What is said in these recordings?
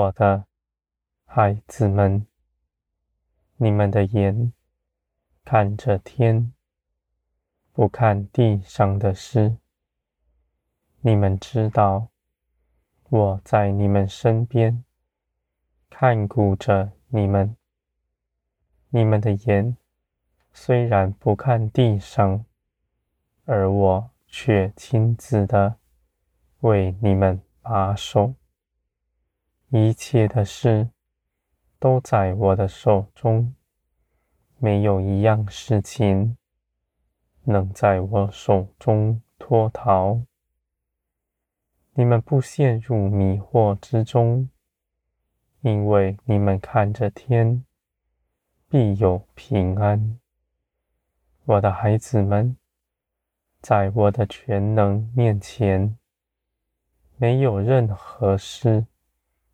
我的孩子们，你们的眼看着天，不看地上的事。你们知道，我在你们身边，看顾着你们。你们的眼虽然不看地上，而我却亲自的为你们把守。一切的事都在我的手中，没有一样事情能在我手中脱逃。你们不陷入迷惑之中，因为你们看着天，必有平安。我的孩子们，在我的全能面前，没有任何事。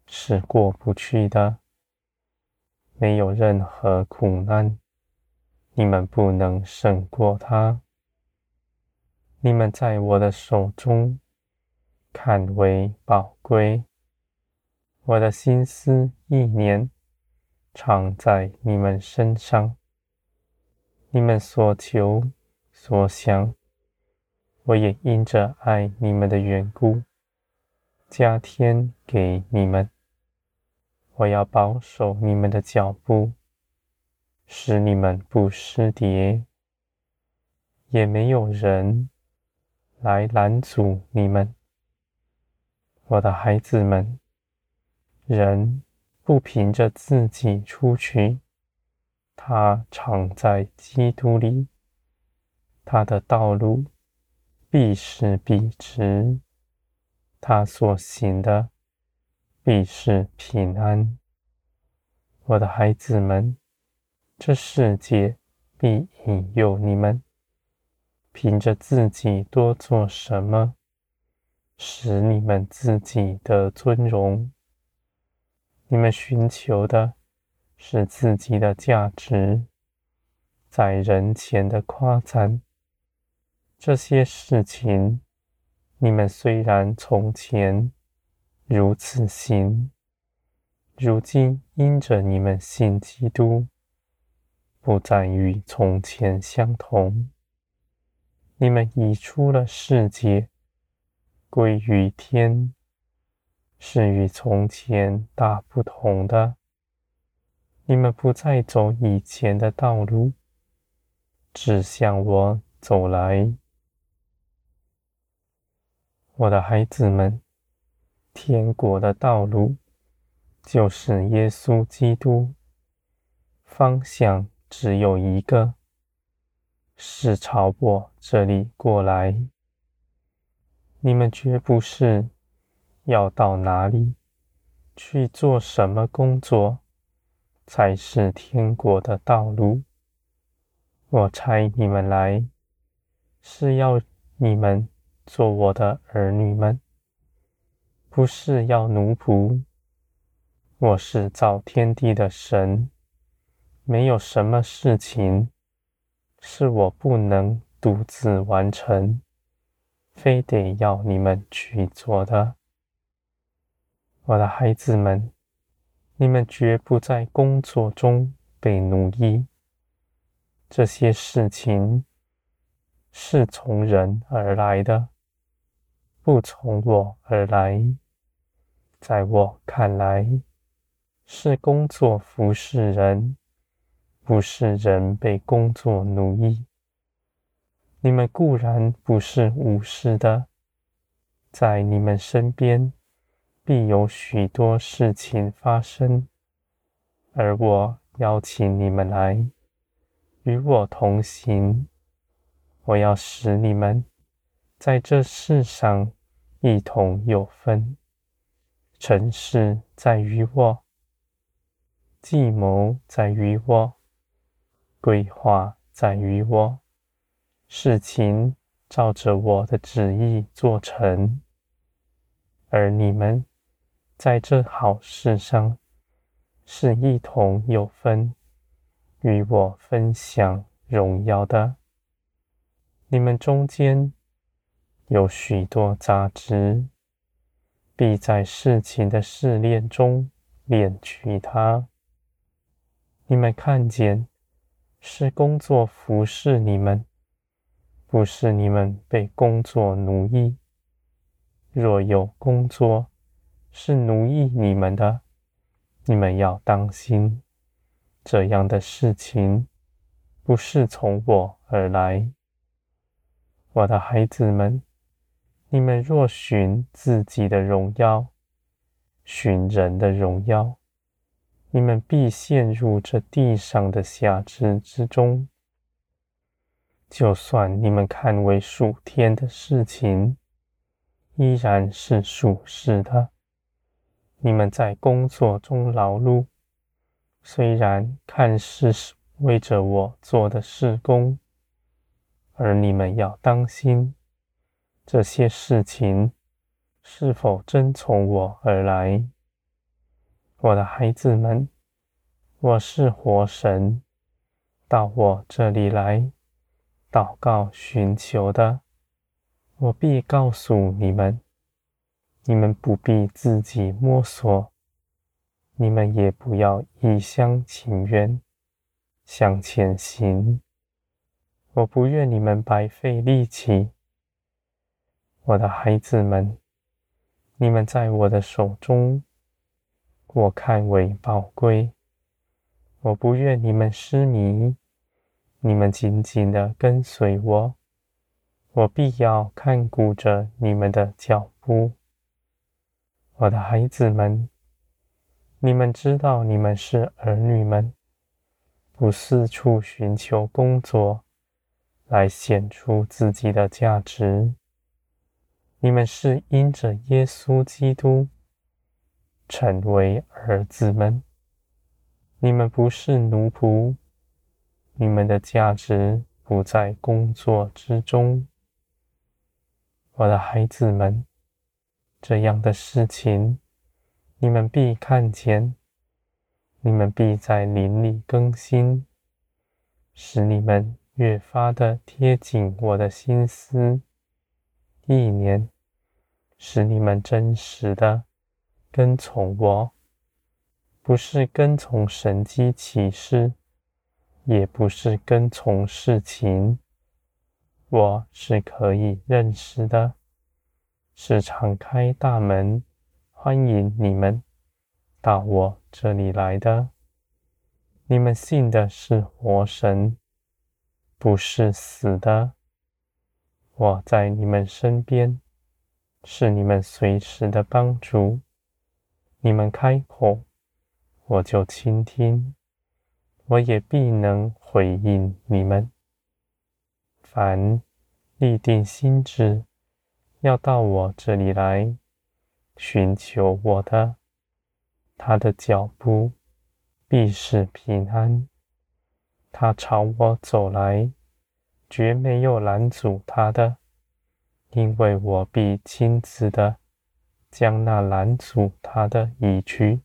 是过不去的，没有任何苦难，你们不能胜过它。你们在我的手中看为宝贵，我的心思意念常在你们身上。你们所求所想，我也因着爱你们的缘故，加添给你们。我要保守你们的脚步，使你们不失跌，也没有人来拦阻你们。我的孩子们，人不凭着自己出去，他常在基督里，他的道路必是笔直，他所行的。必是平安，我的孩子们，这世界必引诱你们，凭着自己多做什么，使你们自己的尊荣。你们寻求的是自己的价值，在人前的夸赞。这些事情，你们虽然从前。如此行，如今因着你们信基督，不再与从前相同。你们已出了世界，归于天，是与从前大不同的。你们不再走以前的道路，只向我走来，我的孩子们。天国的道路就是耶稣基督，方向只有一个，是朝我这里过来。你们绝不是要到哪里去做什么工作，才是天国的道路。我差你们来，是要你们做我的儿女们。不是要奴仆，我是造天地的神，没有什么事情是我不能独自完成，非得要你们去做的。我的孩子们，你们绝不在工作中被奴役。这些事情是从人而来的，不从我而来。在我看来，是工作服侍人，不是人被工作奴役。你们固然不是无事的，在你们身边必有许多事情发生，而我邀请你们来与我同行。我要使你们在这世上一同有分。成事在于我，计谋在于我，规划在于我，事情照着我的旨意做成。而你们在这好事上是一同有分，与我分享荣耀的。你们中间有许多杂质。必在事情的试炼中练取它。你们看见是工作服侍你们，不是你们被工作奴役。若有工作是奴役你们的，你们要当心，这样的事情不是从我而来。我的孩子们，你们若寻自己的荣耀，寻人的荣耀，你们必陷入这地上的辖制之中。就算你们看为属天的事情，依然是属实的。你们在工作中劳碌，虽然看似是为着我做的事工，而你们要当心，这些事情是否真从我而来。我的孩子们，我是活神，到我这里来祷告寻求的。我必告诉你们，你们不必自己摸索，你们也不要一厢情愿向前行。我不愿你们白费力气，我的孩子们，你们在我的手中，我看为宝贵。我不愿你们失迷，你们紧紧地跟随我。我必要看顾着你们的脚步，我的孩子们，你们知道你们是儿女们，不四处寻求工作来显出自己的价值。你们是因着耶稣基督成为儿子们，你们不是奴仆，你们的价值不在工作之中。我的孩子们，这样的事情，你们必看见；你们必在林里更新，使你们越发的贴近我的心思意念，使你们真实的跟从我，不是跟从神迹奇事，也不是跟从事情。我是可以认识的，是敞开大门欢迎你们到我这里来的。你们信的是活神，不是死的。我在你们身边，是你们随时的帮助。你们开口，我就倾听，我也必能回应你们。凡立定心志要到我这里来寻求我的，他的脚步必是平安。他朝我走来，绝没有拦阻他的，因为我必亲自的将那拦阻他的移去。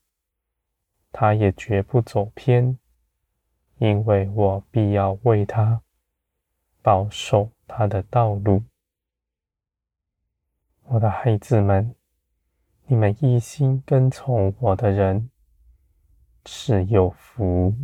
他也绝不走偏，因为我必要为他。保守他的道路，我的孩子们，你们一心跟从我的人是有福。